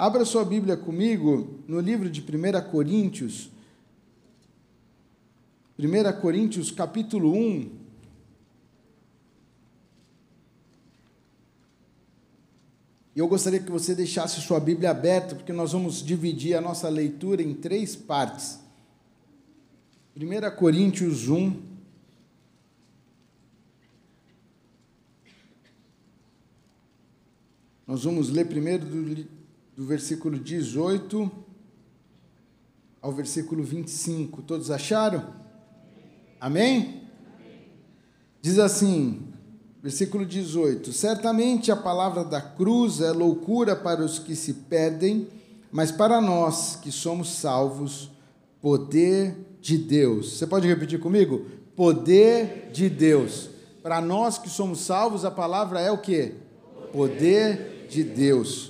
Abra sua Bíblia comigo no livro de 1 Coríntios. 1 Coríntios, capítulo 1. Eu gostaria que você deixasse sua Bíblia aberta, porque nós vamos dividir a nossa leitura em três partes. 1 Coríntios 1, Nós vamos ler primeiro do, do versículo 18 ao versículo 25. Todos acharam? Amém? Diz assim, versículo 18: Certamente a palavra da cruz é loucura para os que se perdem, mas para nós que somos salvos, poder de Deus. Você pode repetir comigo? Poder de Deus. Para nós que somos salvos, a palavra é o que? Poder de Deus.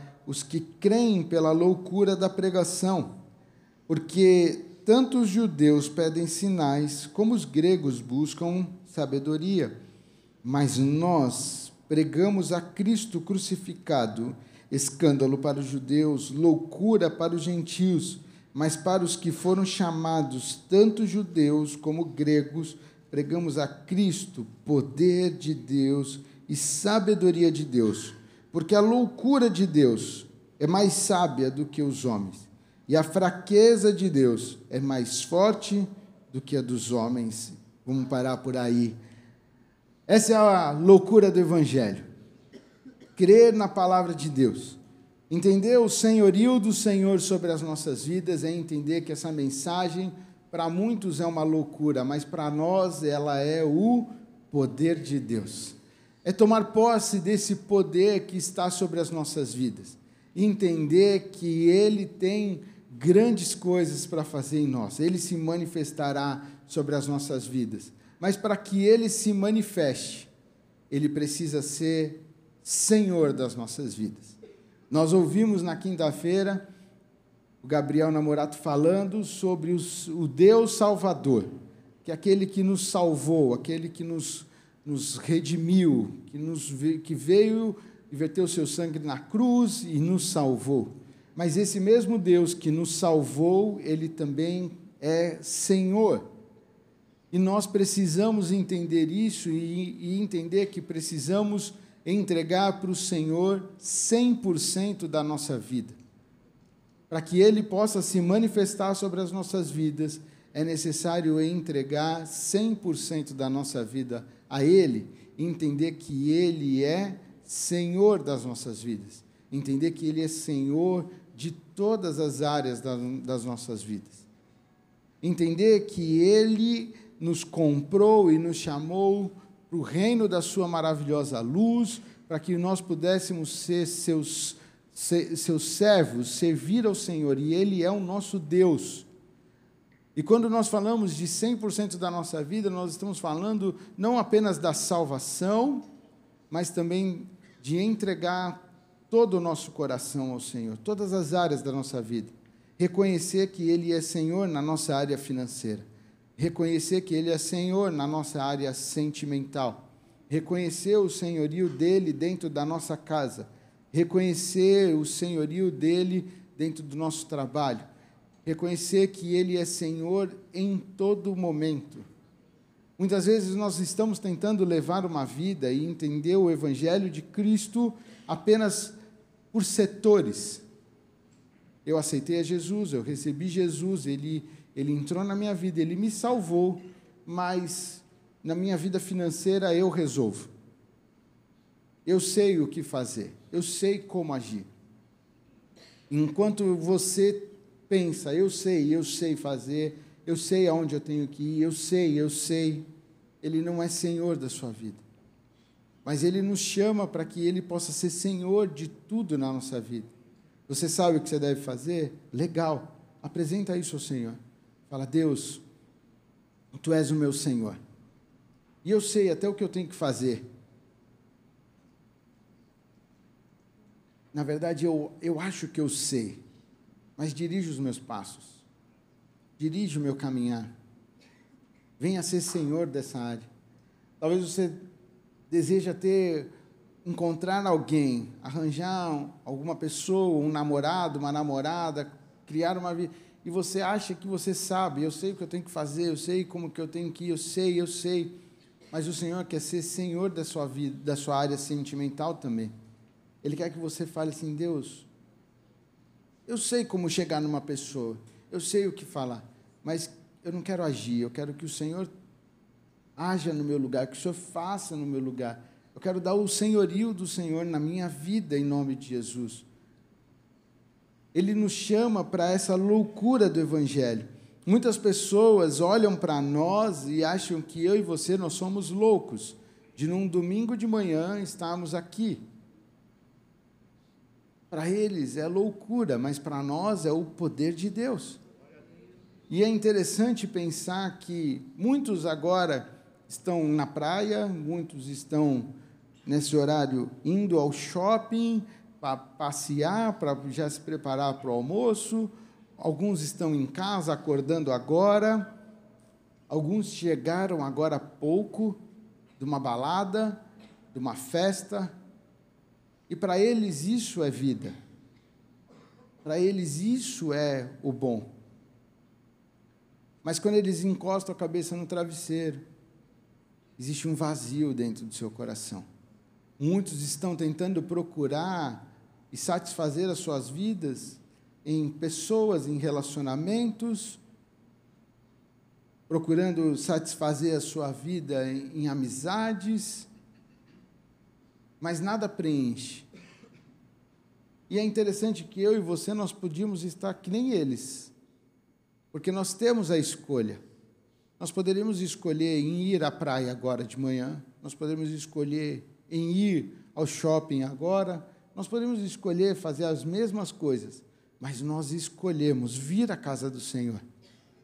os que creem pela loucura da pregação, porque tanto os judeus pedem sinais, como os gregos buscam sabedoria. Mas nós pregamos a Cristo crucificado, escândalo para os judeus, loucura para os gentios, mas para os que foram chamados, tanto judeus como gregos, pregamos a Cristo, poder de Deus e sabedoria de Deus, porque a loucura de Deus é mais sábia do que os homens, e a fraqueza de Deus é mais forte do que a dos homens. Vamos parar por aí. Essa é a loucura do Evangelho. Crer na palavra de Deus. Entender o senhorio do Senhor sobre as nossas vidas é entender que essa mensagem, para muitos, é uma loucura, mas para nós ela é o poder de Deus é tomar posse desse poder que está sobre as nossas vidas, entender que Ele tem grandes coisas para fazer em nós, Ele se manifestará sobre as nossas vidas, mas para que Ele se manifeste, Ele precisa ser Senhor das nossas vidas. Nós ouvimos na quinta-feira o Gabriel Namorato falando sobre os, o Deus Salvador, que é aquele que nos salvou, aquele que nos nos redimiu, que, nos, que veio e verteu o seu sangue na cruz e nos salvou. Mas esse mesmo Deus que nos salvou, ele também é Senhor. E nós precisamos entender isso e, e entender que precisamos entregar para o Senhor 100% da nossa vida. Para que Ele possa se manifestar sobre as nossas vidas, é necessário entregar 100% da nossa vida a Ele, entender que Ele é Senhor das nossas vidas, entender que Ele é Senhor de todas as áreas das nossas vidas, entender que Ele nos comprou e nos chamou para o reino da Sua maravilhosa luz, para que nós pudéssemos ser seus, seus servos, servir ao Senhor, e Ele é o nosso Deus. E quando nós falamos de 100% da nossa vida, nós estamos falando não apenas da salvação, mas também de entregar todo o nosso coração ao Senhor, todas as áreas da nossa vida. Reconhecer que Ele é Senhor na nossa área financeira. Reconhecer que Ele é Senhor na nossa área sentimental. Reconhecer o senhorio dele dentro da nossa casa. Reconhecer o senhorio dele dentro do nosso trabalho reconhecer que Ele é Senhor em todo momento. Muitas vezes nós estamos tentando levar uma vida e entender o Evangelho de Cristo apenas por setores. Eu aceitei a Jesus, eu recebi Jesus, ele, ele entrou na minha vida, ele me salvou, mas na minha vida financeira eu resolvo. Eu sei o que fazer, eu sei como agir. Enquanto você pensa, eu sei, eu sei fazer, eu sei aonde eu tenho que ir, eu sei, eu sei. Ele não é senhor da sua vida. Mas ele nos chama para que ele possa ser senhor de tudo na nossa vida. Você sabe o que você deve fazer? Legal. Apresenta isso ao Senhor. Fala, Deus, tu és o meu Senhor. E eu sei até o que eu tenho que fazer. Na verdade, eu, eu acho que eu sei, mas dirige os meus passos, dirige o meu caminhar. Venha ser senhor dessa área. Talvez você deseja ter, encontrar alguém, arranjar alguma pessoa, um namorado, uma namorada, criar uma vida. E você acha que você sabe, eu sei o que eu tenho que fazer, eu sei como que eu tenho que ir, eu sei, eu sei. Mas o Senhor quer ser senhor da sua vida, da sua área sentimental também. Ele quer que você fale assim: Deus, eu sei como chegar numa pessoa, eu sei o que falar, mas eu não quero agir, eu quero que o Senhor haja no meu lugar, que o Senhor faça no meu lugar. Eu quero dar o senhorio do Senhor na minha vida, em nome de Jesus. Ele nos chama para essa loucura do Evangelho. Muitas pessoas olham para nós e acham que eu e você nós somos loucos de num domingo de manhã estarmos aqui. Para eles é loucura, mas para nós é o poder de Deus. E é interessante pensar que muitos agora estão na praia, muitos estão nesse horário indo ao shopping para passear, para já se preparar para o almoço. Alguns estão em casa acordando agora. Alguns chegaram agora há pouco de uma balada, de uma festa, e para eles isso é vida. Para eles isso é o bom. Mas quando eles encostam a cabeça no travesseiro, existe um vazio dentro do seu coração. Muitos estão tentando procurar e satisfazer as suas vidas em pessoas, em relacionamentos, procurando satisfazer a sua vida em, em amizades, mas nada preenche. E é interessante que eu e você nós podíamos estar que nem eles, porque nós temos a escolha. Nós poderíamos escolher em ir à praia agora de manhã, nós poderíamos escolher em ir ao shopping agora, nós poderíamos escolher fazer as mesmas coisas, mas nós escolhemos vir à casa do Senhor.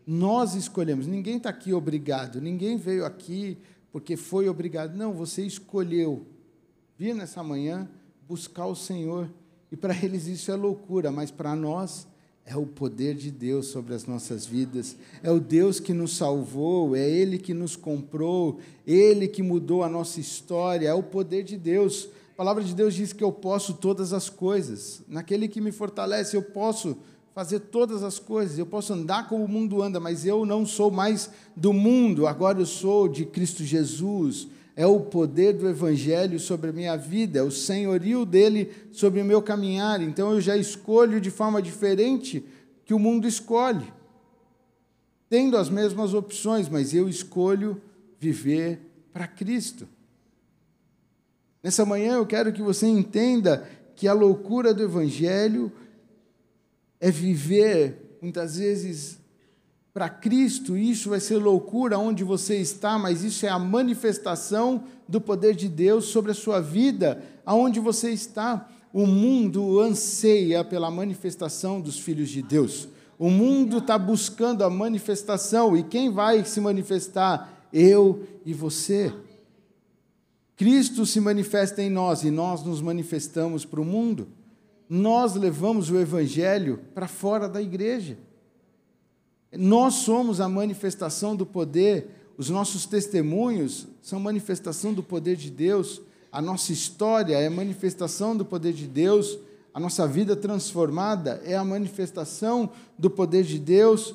Nós escolhemos, ninguém está aqui obrigado, ninguém veio aqui porque foi obrigado. Não, você escolheu vir nessa manhã buscar o Senhor. E para eles isso é loucura, mas para nós é o poder de Deus sobre as nossas vidas. É o Deus que nos salvou, é Ele que nos comprou, Ele que mudou a nossa história, é o poder de Deus. A palavra de Deus diz que eu posso todas as coisas. Naquele que me fortalece, eu posso fazer todas as coisas. Eu posso andar como o mundo anda, mas eu não sou mais do mundo, agora eu sou de Cristo Jesus é o poder do Evangelho sobre a minha vida, é o senhorio dele sobre o meu caminhar. Então eu já escolho de forma diferente que o mundo escolhe, tendo as mesmas opções, mas eu escolho viver para Cristo. Nessa manhã eu quero que você entenda que a loucura do Evangelho é viver, muitas vezes, para Cristo, isso vai ser loucura onde você está, mas isso é a manifestação do poder de Deus sobre a sua vida, aonde você está. O mundo anseia pela manifestação dos filhos de Deus. O mundo está buscando a manifestação, e quem vai se manifestar? Eu e você. Cristo se manifesta em nós e nós nos manifestamos para o mundo. Nós levamos o Evangelho para fora da igreja. Nós somos a manifestação do poder, os nossos testemunhos são manifestação do poder de Deus, a nossa história é manifestação do poder de Deus, a nossa vida transformada é a manifestação do poder de Deus.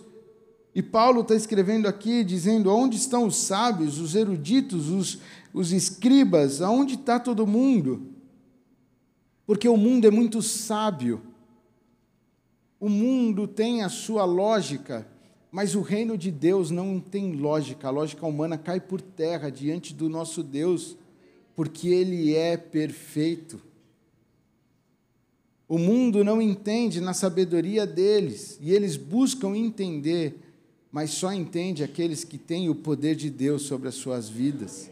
E Paulo está escrevendo aqui, dizendo: onde estão os sábios, os eruditos, os, os escribas, aonde está todo mundo? Porque o mundo é muito sábio, o mundo tem a sua lógica, mas o reino de Deus não tem lógica, a lógica humana cai por terra diante do nosso Deus, porque Ele é perfeito. O mundo não entende na sabedoria deles, e eles buscam entender, mas só entende aqueles que têm o poder de Deus sobre as suas vidas.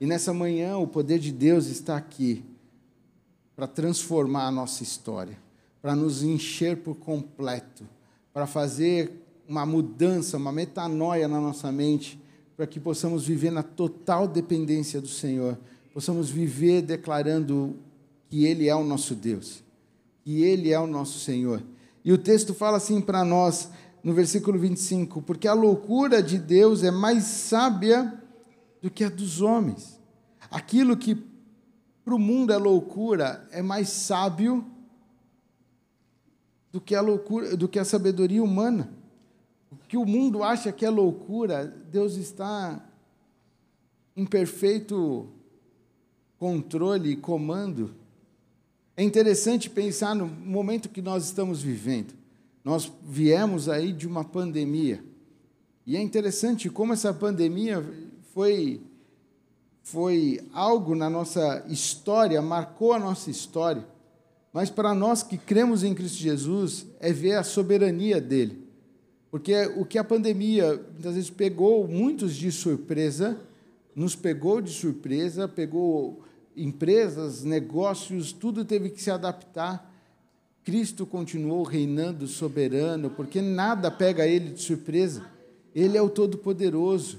E nessa manhã, o poder de Deus está aqui para transformar a nossa história para nos encher por completo, para fazer uma mudança, uma metanoia na nossa mente, para que possamos viver na total dependência do Senhor, possamos viver declarando que Ele é o nosso Deus, que Ele é o nosso Senhor. E o texto fala assim para nós, no versículo 25: Porque a loucura de Deus é mais sábia do que a dos homens. Aquilo que para o mundo é loucura é mais sábio do que a loucura, do que a sabedoria humana. O que o mundo acha que é loucura, Deus está em perfeito controle e comando. É interessante pensar no momento que nós estamos vivendo. Nós viemos aí de uma pandemia. E é interessante como essa pandemia foi foi algo na nossa história, marcou a nossa história. Mas para nós que cremos em Cristo Jesus, é ver a soberania dele. Porque o que a pandemia muitas vezes pegou muitos de surpresa, nos pegou de surpresa, pegou empresas, negócios, tudo teve que se adaptar. Cristo continuou reinando soberano, porque nada pega ele de surpresa. Ele é o Todo-Poderoso.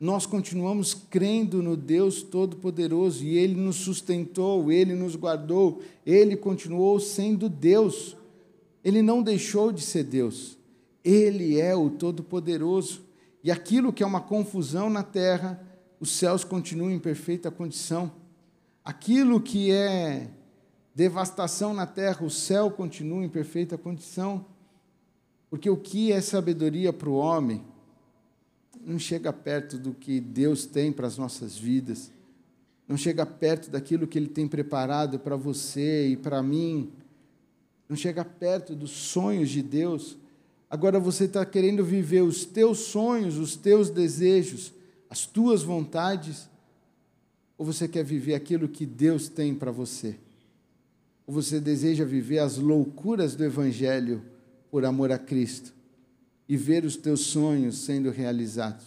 Nós continuamos crendo no Deus Todo-Poderoso e Ele nos sustentou, Ele nos guardou, Ele continuou sendo Deus. Ele não deixou de ser Deus. Ele é o Todo-Poderoso. E aquilo que é uma confusão na terra, os céus continuam em perfeita condição. Aquilo que é devastação na terra, o céu continua em perfeita condição. Porque o que é sabedoria para o homem não chega perto do que Deus tem para as nossas vidas, não chega perto daquilo que Ele tem preparado para você e para mim, não chega perto dos sonhos de Deus. Agora você está querendo viver os teus sonhos, os teus desejos, as tuas vontades, ou você quer viver aquilo que Deus tem para você? Ou você deseja viver as loucuras do Evangelho por amor a Cristo e ver os teus sonhos sendo realizados?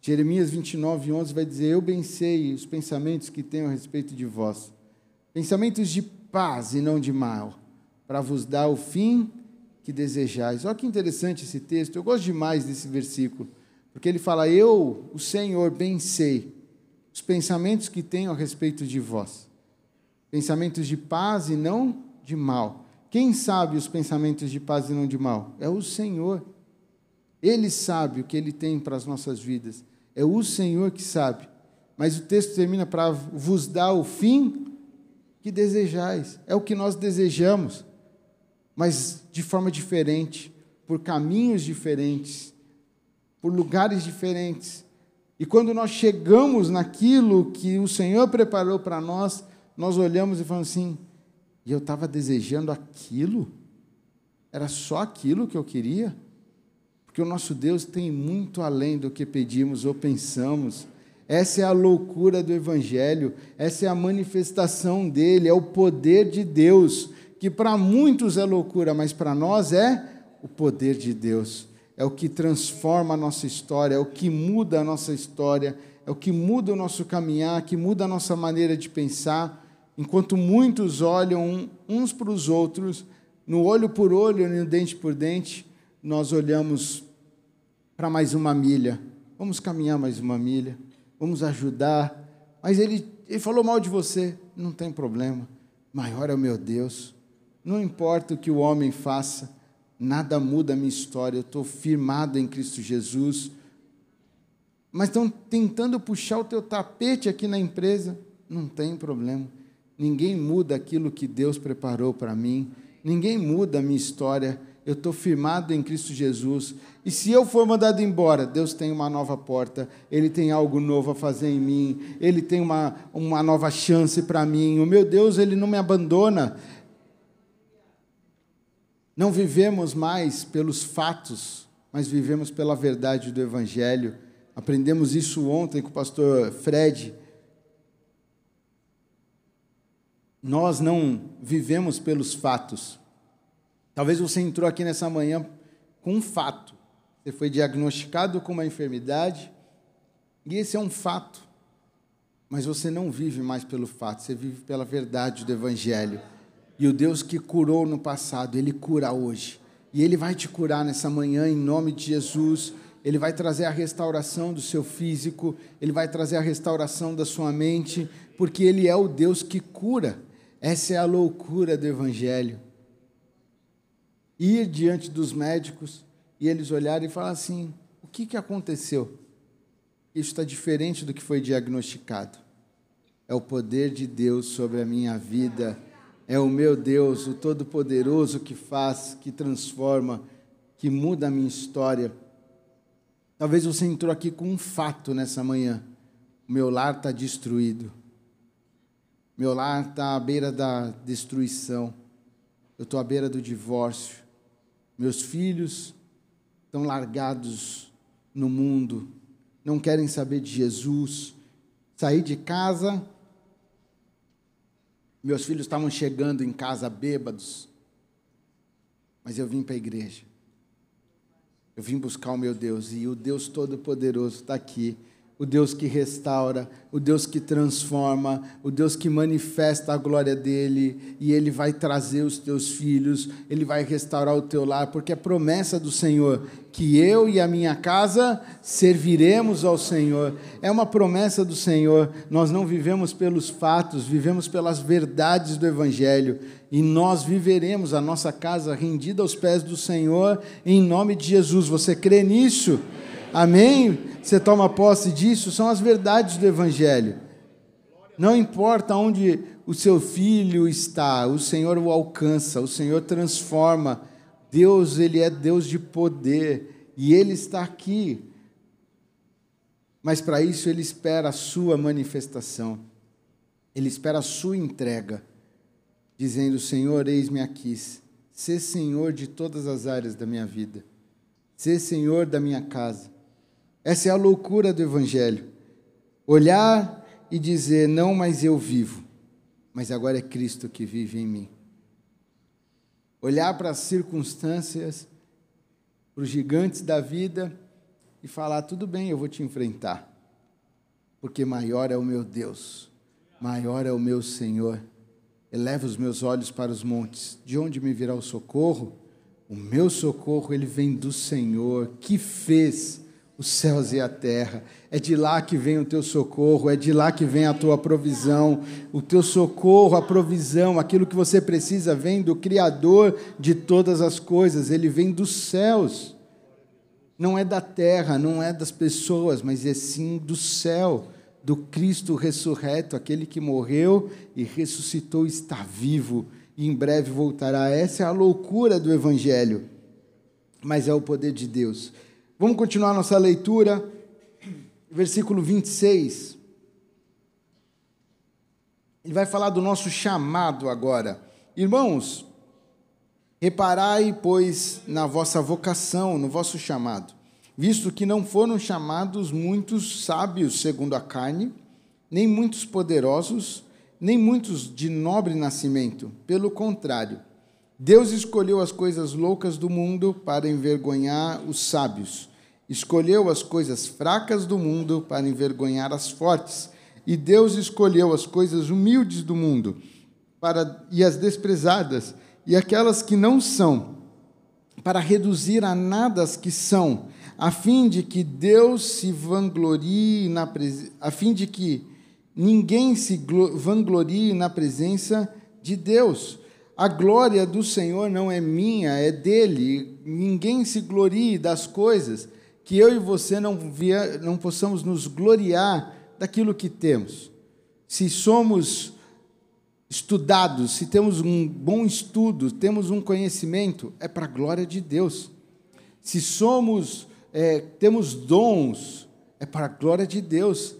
Jeremias 29, 11 vai dizer: Eu bem sei os pensamentos que tenho a respeito de vós, pensamentos de paz e não de mal, para vos dar o fim que desejais. Olha que interessante esse texto, eu gosto demais desse versículo, porque ele fala: Eu, o Senhor, bem sei os pensamentos que tenho a respeito de vós, pensamentos de paz e não de mal. Quem sabe os pensamentos de paz e não de mal? É o Senhor. Ele sabe o que ele tem para as nossas vidas. É o Senhor que sabe. Mas o texto termina para vos dar o fim que desejais. É o que nós desejamos mas de forma diferente, por caminhos diferentes, por lugares diferentes. E quando nós chegamos naquilo que o Senhor preparou para nós, nós olhamos e falamos assim: e eu estava desejando aquilo? Era só aquilo que eu queria? Porque o nosso Deus tem muito além do que pedimos ou pensamos. Essa é a loucura do Evangelho, essa é a manifestação dele, é o poder de Deus que para muitos é loucura, mas para nós é o poder de Deus. É o que transforma a nossa história, é o que muda a nossa história, é o que muda o nosso caminhar, que muda a nossa maneira de pensar. Enquanto muitos olham uns para os outros, no olho por olho, no dente por dente, nós olhamos para mais uma milha. Vamos caminhar mais uma milha, vamos ajudar. Mas ele, ele falou mal de você, não tem problema. Maior é o meu Deus. Não importa o que o homem faça, nada muda a minha história, eu estou firmado em Cristo Jesus. Mas estão tentando puxar o teu tapete aqui na empresa, não tem problema. Ninguém muda aquilo que Deus preparou para mim, ninguém muda a minha história. Eu estou firmado em Cristo Jesus. E se eu for mandado embora, Deus tem uma nova porta, Ele tem algo novo a fazer em mim, Ele tem uma, uma nova chance para mim. O meu Deus, Ele não me abandona, não vivemos mais pelos fatos, mas vivemos pela verdade do Evangelho. Aprendemos isso ontem com o pastor Fred. Nós não vivemos pelos fatos. Talvez você entrou aqui nessa manhã com um fato. Você foi diagnosticado com uma enfermidade, e esse é um fato. Mas você não vive mais pelo fato, você vive pela verdade do Evangelho. E o Deus que curou no passado, Ele cura hoje. E Ele vai te curar nessa manhã, em nome de Jesus. Ele vai trazer a restauração do seu físico, Ele vai trazer a restauração da sua mente, porque Ele é o Deus que cura. Essa é a loucura do Evangelho. Ir diante dos médicos e eles olharem e falar assim: o que, que aconteceu? Isso está diferente do que foi diagnosticado. É o poder de Deus sobre a minha vida. É o meu Deus, o Todo-Poderoso, que faz, que transforma, que muda a minha história. Talvez você entrou aqui com um fato nessa manhã. O meu lar está destruído. Meu lar está à beira da destruição. Eu estou à beira do divórcio. Meus filhos estão largados no mundo, não querem saber de Jesus. Saí de casa, meus filhos estavam chegando em casa bêbados, mas eu vim para a igreja. Eu vim buscar o meu Deus e o Deus Todo-Poderoso está aqui o Deus que restaura, o Deus que transforma, o Deus que manifesta a glória dele, e ele vai trazer os teus filhos, ele vai restaurar o teu lar, porque é promessa do Senhor que eu e a minha casa serviremos ao Senhor. É uma promessa do Senhor. Nós não vivemos pelos fatos, vivemos pelas verdades do evangelho, e nós viveremos a nossa casa rendida aos pés do Senhor em nome de Jesus. Você crê nisso? Amém? Você toma posse disso? São as verdades do Evangelho. Não importa onde o seu filho está, o Senhor o alcança, o Senhor transforma. Deus, Ele é Deus de poder e Ele está aqui. Mas para isso Ele espera a sua manifestação, Ele espera a sua entrega, dizendo: Senhor, eis-me aqui, sê Senhor de todas as áreas da minha vida, sê Senhor da minha casa essa é a loucura do Evangelho. Olhar e dizer: não, mas eu vivo, mas agora é Cristo que vive em mim. Olhar para as circunstâncias, para os gigantes da vida e falar: tudo bem, eu vou te enfrentar, porque maior é o meu Deus, maior é o meu Senhor. Eleva os meus olhos para os montes, de onde me virá o socorro? O meu socorro, ele vem do Senhor, que fez os céus e a terra. É de lá que vem o teu socorro, é de lá que vem a tua provisão. O teu socorro, a provisão, aquilo que você precisa vem do Criador de todas as coisas, ele vem dos céus. Não é da terra, não é das pessoas, mas é sim do céu, do Cristo ressurreto, aquele que morreu e ressuscitou, está vivo e em breve voltará. Essa é a loucura do Evangelho, mas é o poder de Deus. Vamos continuar nossa leitura, versículo 26. Ele vai falar do nosso chamado agora. Irmãos, reparai, pois, na vossa vocação, no vosso chamado, visto que não foram chamados muitos sábios segundo a carne, nem muitos poderosos, nem muitos de nobre nascimento. Pelo contrário, Deus escolheu as coisas loucas do mundo para envergonhar os sábios. Escolheu as coisas fracas do mundo para envergonhar as fortes. E Deus escolheu as coisas humildes do mundo para e as desprezadas e aquelas que não são, para reduzir a nada as que são, a fim de que Deus se vanglorie na a fim de que ninguém se vanglorie na presença de Deus. A glória do Senhor não é minha, é dele. Ninguém se glorie das coisas que eu e você não, via, não possamos nos gloriar daquilo que temos. Se somos estudados, se temos um bom estudo, temos um conhecimento, é para a glória de Deus. Se somos, é, temos dons, é para a glória de Deus.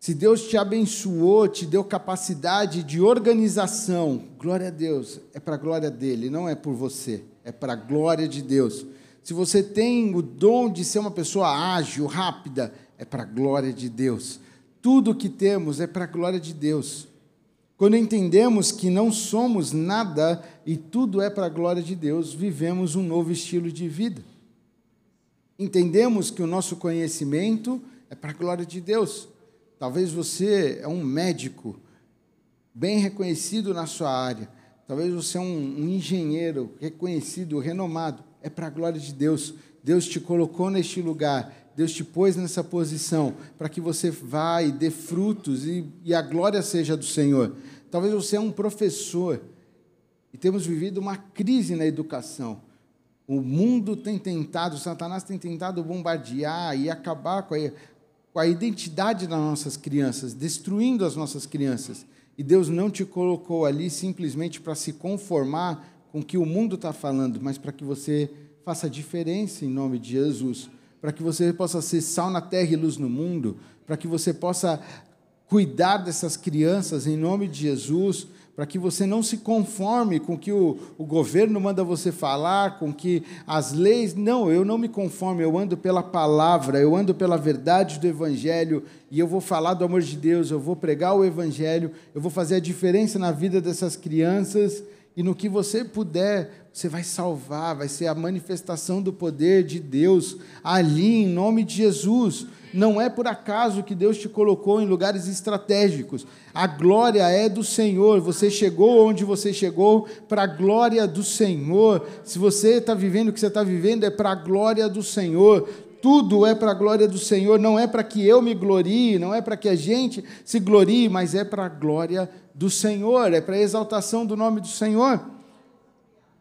Se Deus te abençoou, te deu capacidade de organização, glória a Deus, é para a glória dele, não é por você, é para a glória de Deus. Se você tem o dom de ser uma pessoa ágil, rápida, é para a glória de Deus. Tudo que temos é para a glória de Deus. Quando entendemos que não somos nada e tudo é para a glória de Deus, vivemos um novo estilo de vida. Entendemos que o nosso conhecimento é para a glória de Deus. Talvez você é um médico bem reconhecido na sua área. talvez você é um, um engenheiro reconhecido, renomado, é para a glória de Deus. Deus te colocou neste lugar, Deus te pôs nessa posição para que você vá e dê frutos e, e a glória seja do Senhor. Talvez você é um professor e temos vivido uma crise na educação. O mundo tem tentado, Satanás tem tentado bombardear e acabar com a, com a identidade das nossas crianças, destruindo as nossas crianças. E Deus não te colocou ali simplesmente para se conformar com o que o mundo está falando, mas para que você faça diferença em nome de Jesus, para que você possa ser sal na terra e luz no mundo, para que você possa cuidar dessas crianças em nome de Jesus, para que você não se conforme com o que o, o governo manda você falar, com que as leis. Não, eu não me conformo, eu ando pela palavra, eu ando pela verdade do Evangelho, e eu vou falar do amor de Deus, eu vou pregar o Evangelho, eu vou fazer a diferença na vida dessas crianças, e no que você puder, você vai salvar, vai ser a manifestação do poder de Deus ali, em nome de Jesus. Não é por acaso que Deus te colocou em lugares estratégicos. A glória é do Senhor. Você chegou onde você chegou para a glória do Senhor. Se você está vivendo o que você está vivendo, é para a glória do Senhor. Tudo é para a glória do Senhor. Não é para que eu me glorie, não é para que a gente se glorie, mas é para a glória do Senhor, é para a exaltação do nome do Senhor.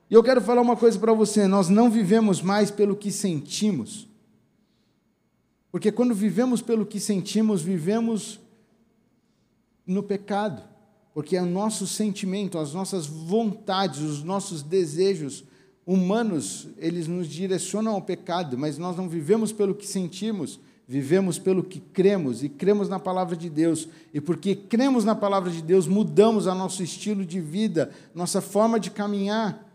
E eu quero falar uma coisa para você: nós não vivemos mais pelo que sentimos porque quando vivemos pelo que sentimos, vivemos no pecado. Porque é o nosso sentimento, as nossas vontades, os nossos desejos humanos, eles nos direcionam ao pecado, mas nós não vivemos pelo que sentimos, vivemos pelo que cremos e cremos na palavra de Deus. E porque cremos na palavra de Deus, mudamos o nosso estilo de vida, nossa forma de caminhar,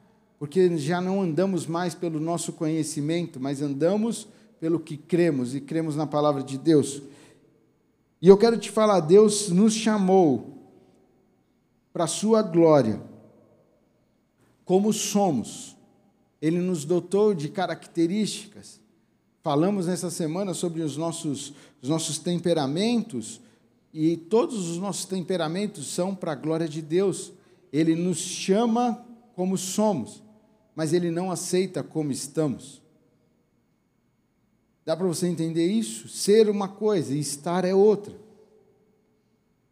porque já não andamos mais pelo nosso conhecimento, mas andamos pelo que cremos e cremos na palavra de Deus. E eu quero te falar, Deus nos chamou para a sua glória, como somos. Ele nos dotou de características. Falamos nessa semana sobre os nossos, os nossos temperamentos, e todos os nossos temperamentos são para a glória de Deus. Ele nos chama como somos, mas ele não aceita como estamos. Dá para você entender isso? Ser uma coisa e estar é outra.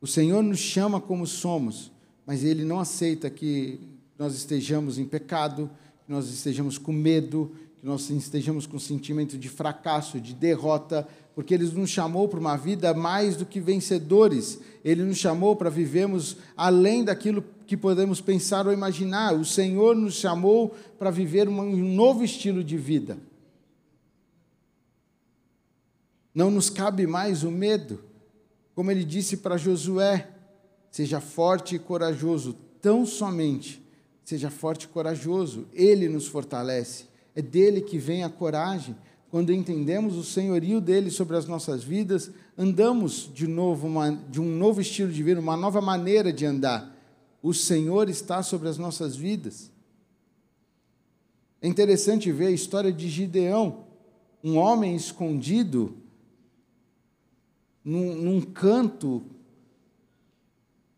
O Senhor nos chama como somos, mas Ele não aceita que nós estejamos em pecado, que nós estejamos com medo, que nós estejamos com sentimento de fracasso, de derrota, porque Ele nos chamou para uma vida mais do que vencedores. Ele nos chamou para vivermos além daquilo que podemos pensar ou imaginar. O Senhor nos chamou para viver um novo estilo de vida. Não nos cabe mais o medo. Como ele disse para Josué: seja forte e corajoso, tão somente seja forte e corajoso. Ele nos fortalece. É dele que vem a coragem. Quando entendemos o senhorio dele sobre as nossas vidas, andamos de novo uma, de um novo estilo de vida, uma nova maneira de andar. O Senhor está sobre as nossas vidas. É interessante ver a história de Gideão, um homem escondido num, num canto,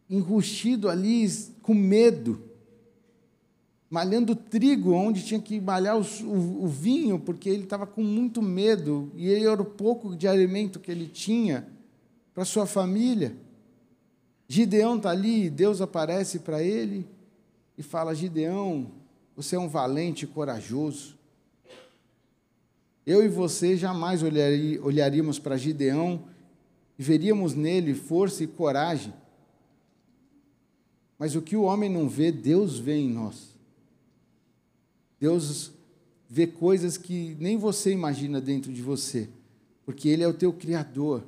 enrustido ali, com medo, malhando trigo onde tinha que malhar o, o, o vinho, porque ele estava com muito medo, e ele era o pouco de alimento que ele tinha para sua família. Gideão está ali, Deus aparece para ele e fala: Gideão, você é um valente corajoso. Eu e você jamais olharíamos para Gideão e veríamos nele força e coragem. Mas o que o homem não vê, Deus vê em nós. Deus vê coisas que nem você imagina dentro de você, porque Ele é o teu Criador.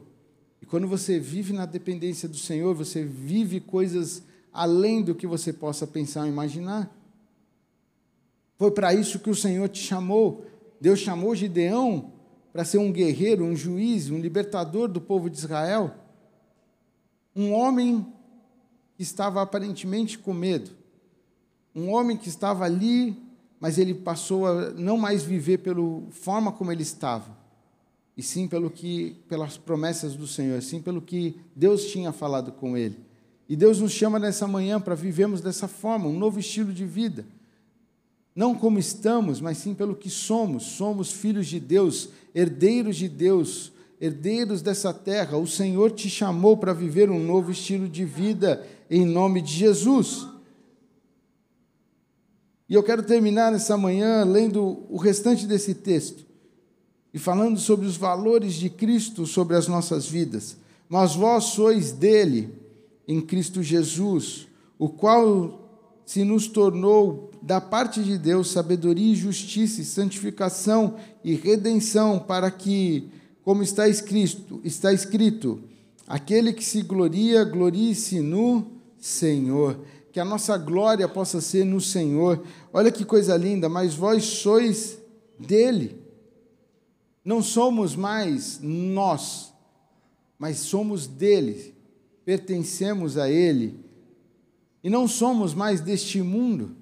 E quando você vive na dependência do Senhor, você vive coisas além do que você possa pensar ou imaginar. Foi para isso que o Senhor te chamou. Deus chamou Gideão para ser um guerreiro, um juiz, um libertador do povo de Israel. Um homem que estava aparentemente com medo. Um homem que estava ali, mas ele passou a não mais viver pela forma como ele estava, e sim pelo que pelas promessas do Senhor, sim pelo que Deus tinha falado com ele. E Deus nos chama nessa manhã para vivermos dessa forma, um novo estilo de vida. Não como estamos, mas sim pelo que somos. Somos filhos de Deus, herdeiros de Deus, herdeiros dessa terra. O Senhor te chamou para viver um novo estilo de vida em nome de Jesus. E eu quero terminar nessa manhã lendo o restante desse texto e falando sobre os valores de Cristo sobre as nossas vidas. Mas vós sois dele, em Cristo Jesus, o qual se nos tornou da parte de Deus sabedoria e justiça, e santificação e redenção, para que, como está escrito, está escrito, aquele que se gloria, glorie-se no Senhor que a nossa glória possa ser no Senhor. Olha que coisa linda, mas vós sois dele. Não somos mais nós, mas somos dele, pertencemos a ele. E não somos mais deste mundo,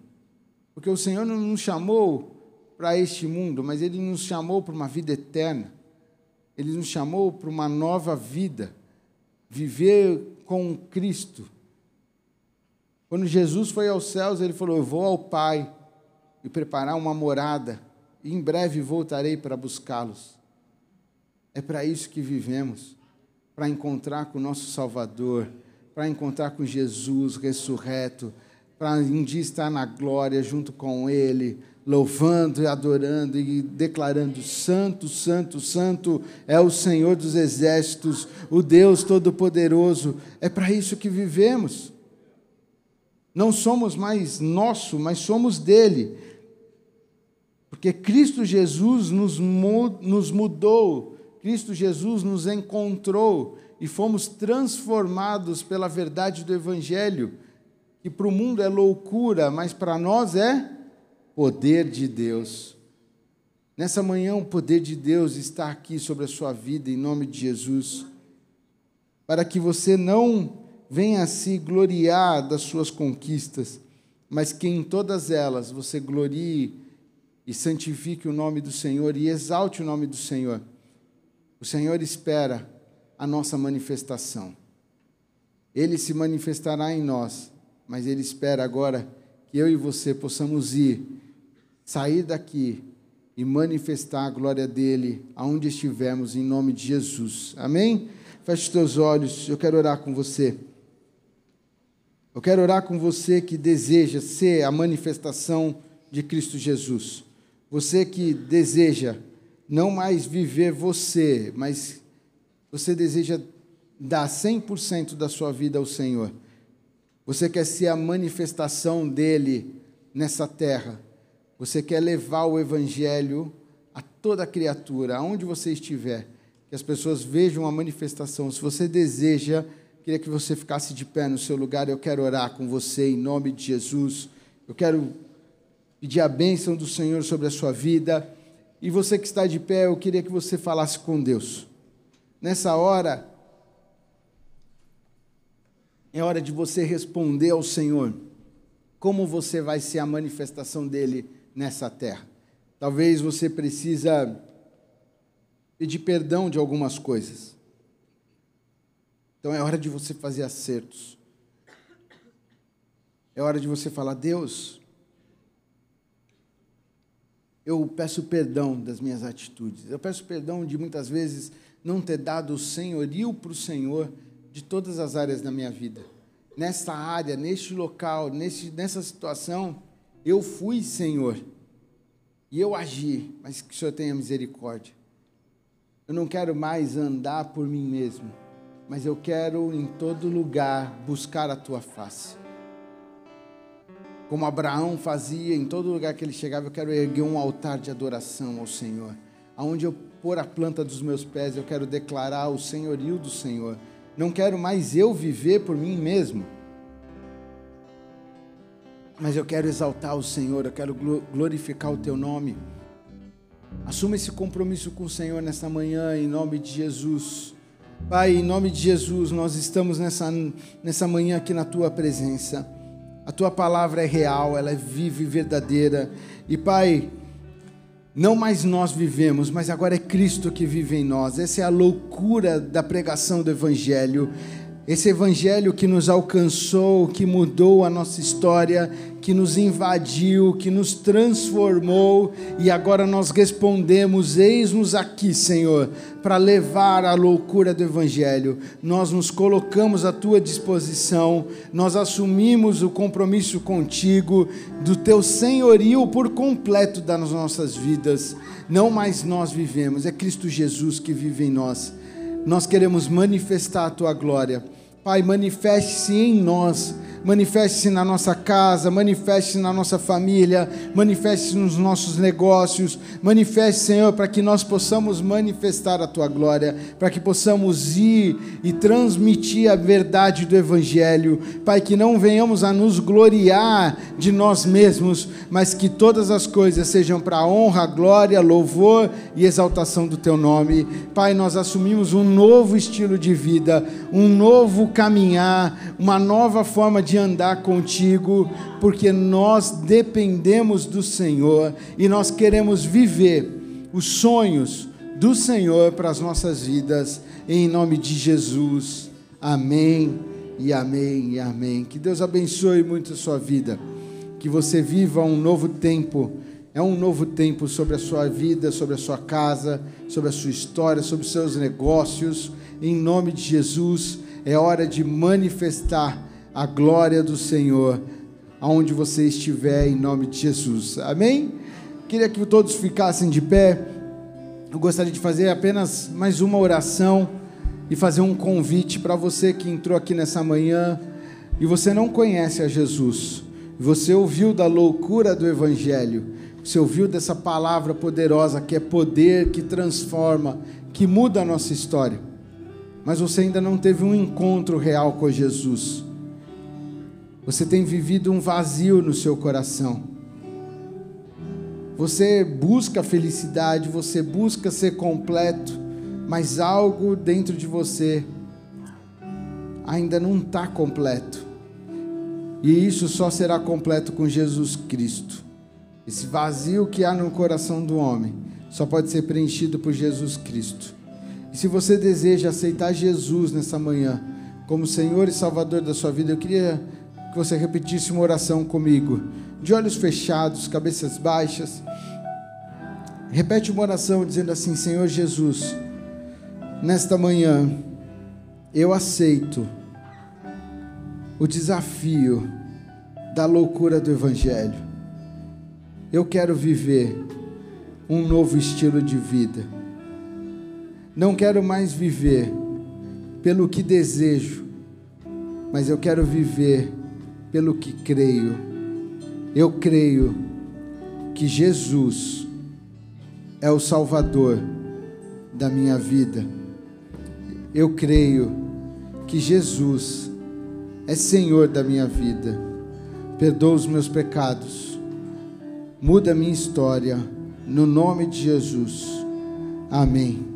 porque o Senhor não nos chamou para este mundo, mas ele nos chamou para uma vida eterna. Ele nos chamou para uma nova vida, viver com Cristo quando Jesus foi aos céus, ele falou: Eu vou ao Pai e preparar uma morada, e em breve voltarei para buscá-los. É para isso que vivemos para encontrar com o nosso Salvador, para encontrar com Jesus ressurreto, para um dia estar na glória junto com Ele, louvando e adorando e declarando: Santo, Santo, Santo é o Senhor dos exércitos, o Deus Todo-Poderoso. É para isso que vivemos. Não somos mais nosso, mas somos dele. Porque Cristo Jesus nos mudou, Cristo Jesus nos encontrou e fomos transformados pela verdade do Evangelho, que para o mundo é loucura, mas para nós é poder de Deus. Nessa manhã, o poder de Deus está aqui sobre a sua vida, em nome de Jesus, para que você não venha se gloriar das suas conquistas, mas que em todas elas você glorie e santifique o nome do Senhor e exalte o nome do Senhor. O Senhor espera a nossa manifestação. Ele se manifestará em nós, mas Ele espera agora que eu e você possamos ir, sair daqui e manifestar a glória dele aonde estivermos, em nome de Jesus. Amém? Feche os teus olhos, eu quero orar com você. Eu quero orar com você que deseja ser a manifestação de Cristo Jesus. Você que deseja não mais viver você, mas você deseja dar 100% da sua vida ao Senhor. Você quer ser a manifestação dele nessa terra. Você quer levar o evangelho a toda criatura, aonde você estiver, que as pessoas vejam a manifestação. Se você deseja Queria que você ficasse de pé no seu lugar. Eu quero orar com você em nome de Jesus. Eu quero pedir a bênção do Senhor sobre a sua vida. E você que está de pé, eu queria que você falasse com Deus. Nessa hora, é hora de você responder ao Senhor como você vai ser a manifestação dele nessa terra. Talvez você precisa pedir perdão de algumas coisas. Então é hora de você fazer acertos. É hora de você falar: Deus, eu peço perdão das minhas atitudes. Eu peço perdão de muitas vezes não ter dado o senhorio para o Senhor de todas as áreas da minha vida. Nessa área, neste local, nesse, nessa situação, eu fui Senhor. E eu agi, mas que o Senhor tenha misericórdia. Eu não quero mais andar por mim mesmo mas eu quero em todo lugar buscar a tua face. Como Abraão fazia, em todo lugar que ele chegava, eu quero erguer um altar de adoração ao Senhor. Aonde eu pôr a planta dos meus pés, eu quero declarar o senhorio do Senhor. Não quero mais eu viver por mim mesmo. Mas eu quero exaltar o Senhor, eu quero glorificar o teu nome. Assuma esse compromisso com o Senhor nesta manhã, em nome de Jesus. Pai, em nome de Jesus, nós estamos nessa, nessa manhã aqui na tua presença. A tua palavra é real, ela é viva e verdadeira. E Pai, não mais nós vivemos, mas agora é Cristo que vive em nós. Essa é a loucura da pregação do Evangelho. Esse evangelho que nos alcançou, que mudou a nossa história, que nos invadiu, que nos transformou, e agora nós respondemos: Eis-nos aqui, Senhor, para levar a loucura do Evangelho. Nós nos colocamos à tua disposição, nós assumimos o compromisso contigo, do teu senhorio por completo das nossas vidas. Não mais nós vivemos, é Cristo Jesus que vive em nós. Nós queremos manifestar a tua glória. Pai, manifeste-se em nós manifeste-se na nossa casa, manifeste-se na nossa família, manifeste-se nos nossos negócios, manifeste, Senhor, para que nós possamos manifestar a tua glória, para que possamos ir e transmitir a verdade do Evangelho, Pai, que não venhamos a nos gloriar de nós mesmos, mas que todas as coisas sejam para a honra, glória, louvor e exaltação do teu nome. Pai, nós assumimos um novo estilo de vida, um novo caminhar, uma nova forma de de andar contigo, porque nós dependemos do Senhor e nós queremos viver os sonhos do Senhor para as nossas vidas, em nome de Jesus. Amém e amém e amém. Que Deus abençoe muito a sua vida, que você viva um novo tempo. É um novo tempo sobre a sua vida, sobre a sua casa, sobre a sua história, sobre os seus negócios. Em nome de Jesus, é hora de manifestar a glória do Senhor aonde você estiver, em nome de Jesus. Amém? Queria que todos ficassem de pé. Eu gostaria de fazer apenas mais uma oração e fazer um convite para você que entrou aqui nessa manhã e você não conhece a Jesus. Você ouviu da loucura do Evangelho, você ouviu dessa palavra poderosa que é poder, que transforma, que muda a nossa história, mas você ainda não teve um encontro real com Jesus. Você tem vivido um vazio no seu coração. Você busca felicidade, você busca ser completo, mas algo dentro de você ainda não está completo. E isso só será completo com Jesus Cristo. Esse vazio que há no coração do homem só pode ser preenchido por Jesus Cristo. E se você deseja aceitar Jesus nessa manhã como Senhor e Salvador da sua vida, eu queria que você repetisse uma oração comigo, de olhos fechados, cabeças baixas. Repete uma oração dizendo assim: Senhor Jesus, nesta manhã eu aceito o desafio da loucura do Evangelho. Eu quero viver um novo estilo de vida. Não quero mais viver pelo que desejo, mas eu quero viver pelo que creio. Eu creio que Jesus é o Salvador da minha vida. Eu creio que Jesus é Senhor da minha vida. Perdoa os meus pecados. Muda a minha história. No nome de Jesus. Amém.